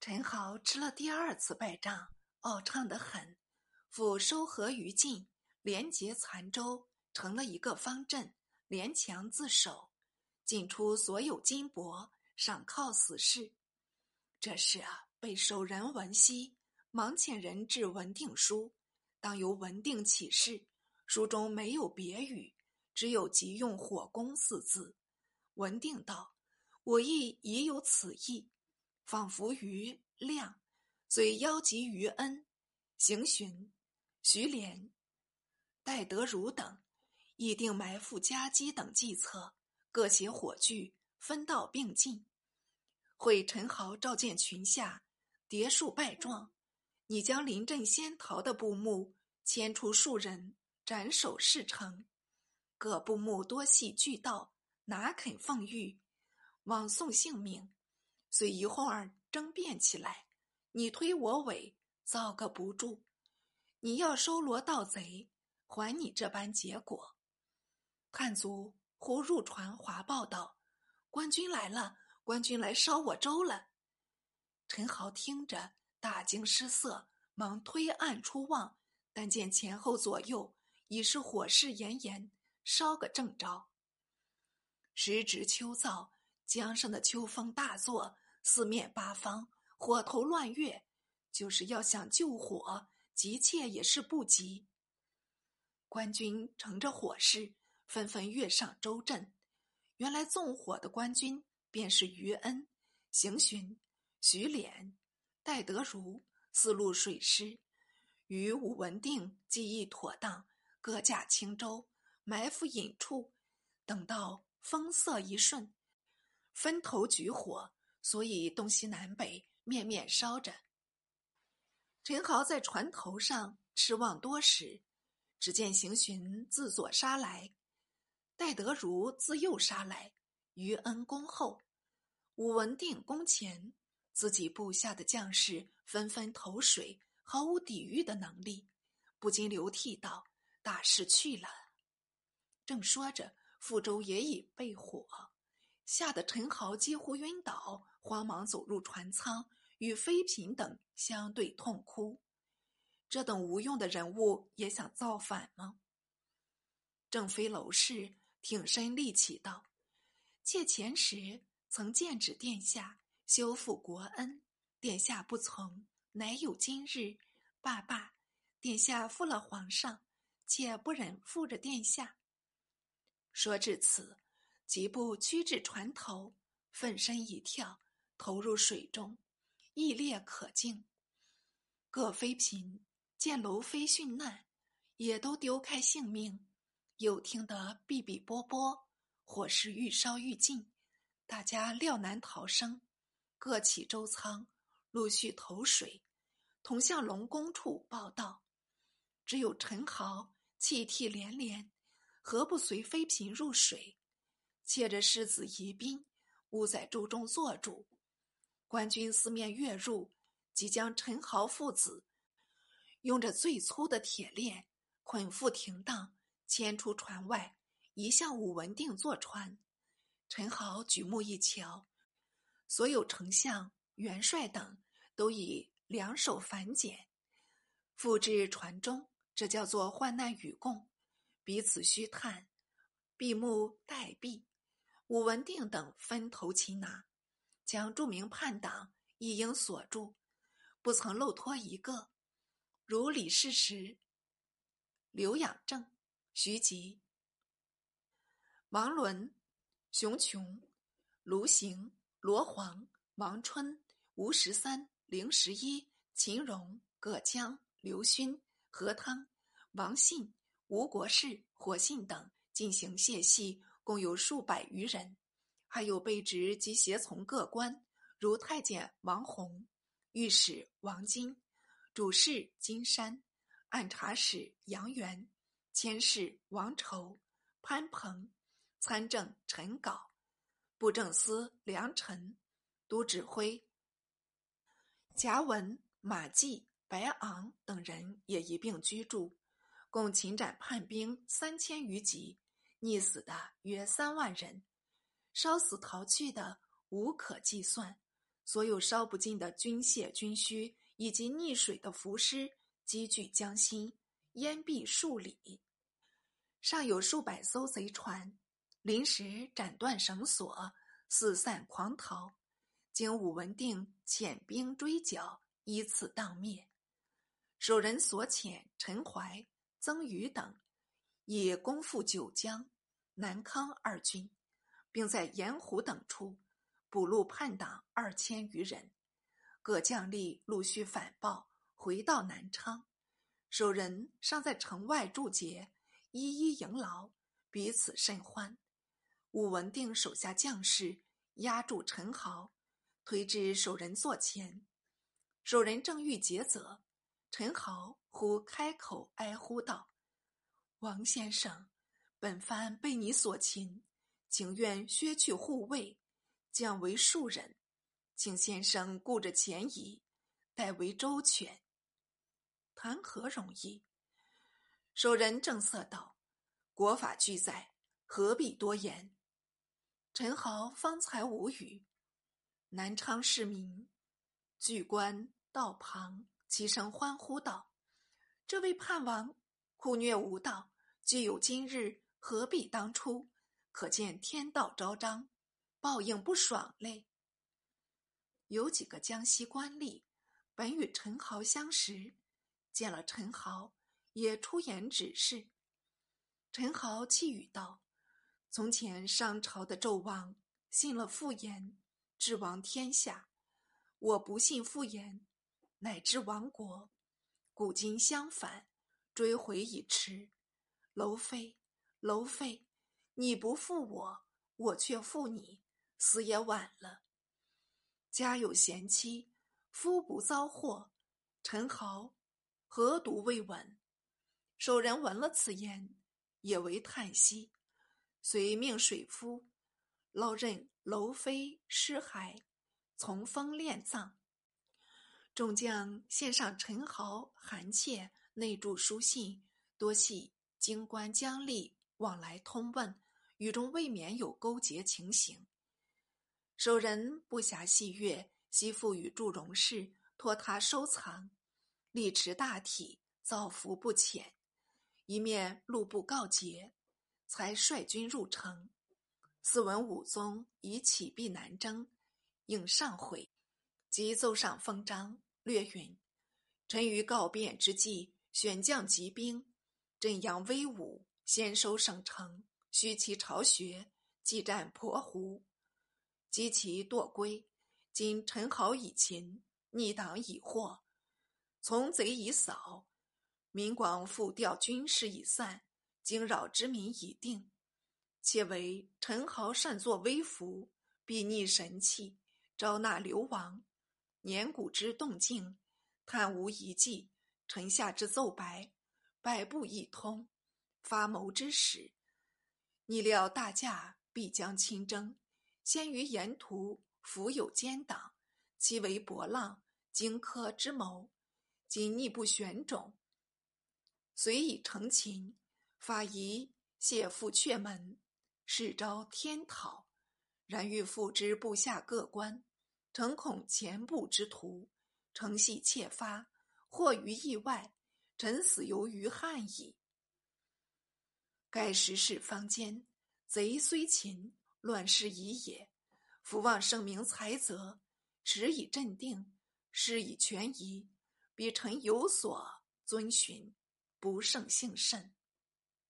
陈豪吃了第二次败仗，傲畅得很，复收合于禁，连结残州，成了一个方阵，连墙自守，进出所有金帛，赏犒死士。这事啊，被守人闻悉，忙遣人至文定书，当由文定起事。书中没有别语，只有“急用火攻”四字。文定道：“我亦已有此意。”仿佛于亮，遂邀集于恩、邢询、徐连、戴德儒等，议定埋伏夹击等计策，各携火炬，分道并进。会陈豪召见群下，叠数拜状。你将临阵先逃的部目牵出数人，斩首示诚。各部目多系巨盗，哪肯奉御，枉送性命。遂一哄儿争辩起来，你推我诿，造个不住。你要收罗盗贼，还你这般结果。汉族忽入船华报道：官军来了，官军来烧我州了。陈豪听着，大惊失色，忙推案出望，但见前后左右已是火势炎炎，烧个正着。时值秋燥，江上的秋风大作。四面八方火头乱跃，就是要想救火，急切也是不及。官军乘着火势，纷纷跃上周镇。原来纵火的官军便是于恩、邢询、徐敛、戴德如四路水师。与武文定计议妥当，各驾轻舟，埋伏隐处，等到风色一顺，分头举火。所以东西南北面面烧着。陈豪在船头上痴望多时，只见邢巡自左杀来，戴德如自右杀来，余恩恭后，武文定攻前，自己部下的将士纷纷投水，毫无抵御的能力，不禁流涕道：“大事去了。”正说着，福州也已被火，吓得陈豪几乎晕倒。慌忙走入船舱，与妃嫔等相对痛哭。这等无用的人物也想造反吗？正妃娄氏挺身立起道：“妾前时曾谏旨殿下修复国恩，殿下不从，乃有今日。罢罢，殿下负了皇上，妾不忍负着殿下。”说至此，疾步趋至船头，奋身一跳。投入水中，亦烈可敬。各妃嫔见娄妃殉难，也都丢开性命。又听得哔哔啵啵，火势愈烧愈近，大家料难逃生，各起舟舱，陆续投水，同向龙宫处报道。只有陈豪泣涕连连，何不随妃嫔入水？借着世子宜宾，吾在舟中坐住。官军四面跃入，即将陈豪父子用着最粗的铁链捆缚停当，牵出船外，移向武文定坐船。陈豪举目一瞧，所有丞相、元帅等都已两手反剪，复至船中，这叫做患难与共，彼此虚叹，闭目待毙。武文定等分头擒拿。将著名叛党一应锁住，不曾漏脱一个，如李世石、刘养正、徐吉、王伦、熊琼、卢行、罗黄、王春、吴十三、凌十一、秦荣、葛江、刘勋、何汤、王信、吴国士、火信等进行械系，共有数百余人。还有被职及协从各官，如太监王弘、御史王金、主事金山、按察使杨元、监事王筹、潘鹏、参政陈杲、布政司梁臣、都指挥贾文、马季、白昂等人也一并居住，共擒斩叛兵三千余级，溺死的约三万人。烧死逃去的无可计算，所有烧不尽的军械军需以及溺水的浮尸积聚江心，淹蔽数里。尚有数百艘贼船，临时斩断绳索，四散狂逃。经武文定遣兵追剿，依次荡灭。守人所遣陈怀、曾瑜等，以攻赴九江、南康二军，并在盐湖等处捕虏叛党二千余人。各将吏陆续反报，回到南昌。守人尚在城外驻节。一一迎劳，彼此甚欢。武文定手下将士压住陈豪，推至守人座前。守人正欲诘责，陈豪忽开口哀呼道：“王先生，本番被你所擒，情愿削去护卫，降为庶人，请先生顾着前移，代为周全。谈何容易？”守人正色道：“国法俱在，何必多言？”陈豪方才无语。南昌市民、巨官道旁齐声欢呼道：“这位叛王酷虐无道，既有今日，何必当初？可见天道昭彰，报应不爽嘞。”有几个江西官吏本与陈豪相识，见了陈豪。也出言指示。陈豪气语道：“从前商朝的纣王信了妇言，治亡天下；我不信妇言，乃至亡国。古今相反，追悔已迟。娄妃，娄妃，你不负我，我却负你，死也晚了。家有贤妻，夫不遭祸。陈豪，何独未闻？”守人闻了此言，也为叹息，遂命水夫捞任娄妃尸骸，从风殓葬。众将献上陈豪、韩妾内著书信，多系京官将吏往来通问，雨中未免有勾结情形。守人不暇细阅，悉付与祝融氏，托他收藏，力持大体，造福不浅。一面路不告捷，才率军入城。斯闻武宗已起避南征，应上回，即奏上封章，略云：“臣于告变之际，选将集兵，镇阳威武，先收省城，虚其巢穴，继战婆湖，击其堕归。今陈豪已擒，逆党已获，从贼已扫。”民广复调军事已散，惊扰之民已定。且为陈豪擅作威服，避逆神器，招纳流亡。年谷之动静，探无遗迹。臣下之奏白，百步一通。发谋之始，逆料大驾必将亲征。先于沿途伏有奸党，其为博浪荆轲之谋。今逆不选种。遂以成秦，法仪谢父阙门，是招天讨。然欲复之部下各官，诚恐前部之徒，诚系窃发，或于意外，臣死犹于汉矣。盖时事方坚，贼虽擒，乱世已也。夫望圣明才泽，持以镇定，施以权宜，彼臣有所遵循。不胜幸甚。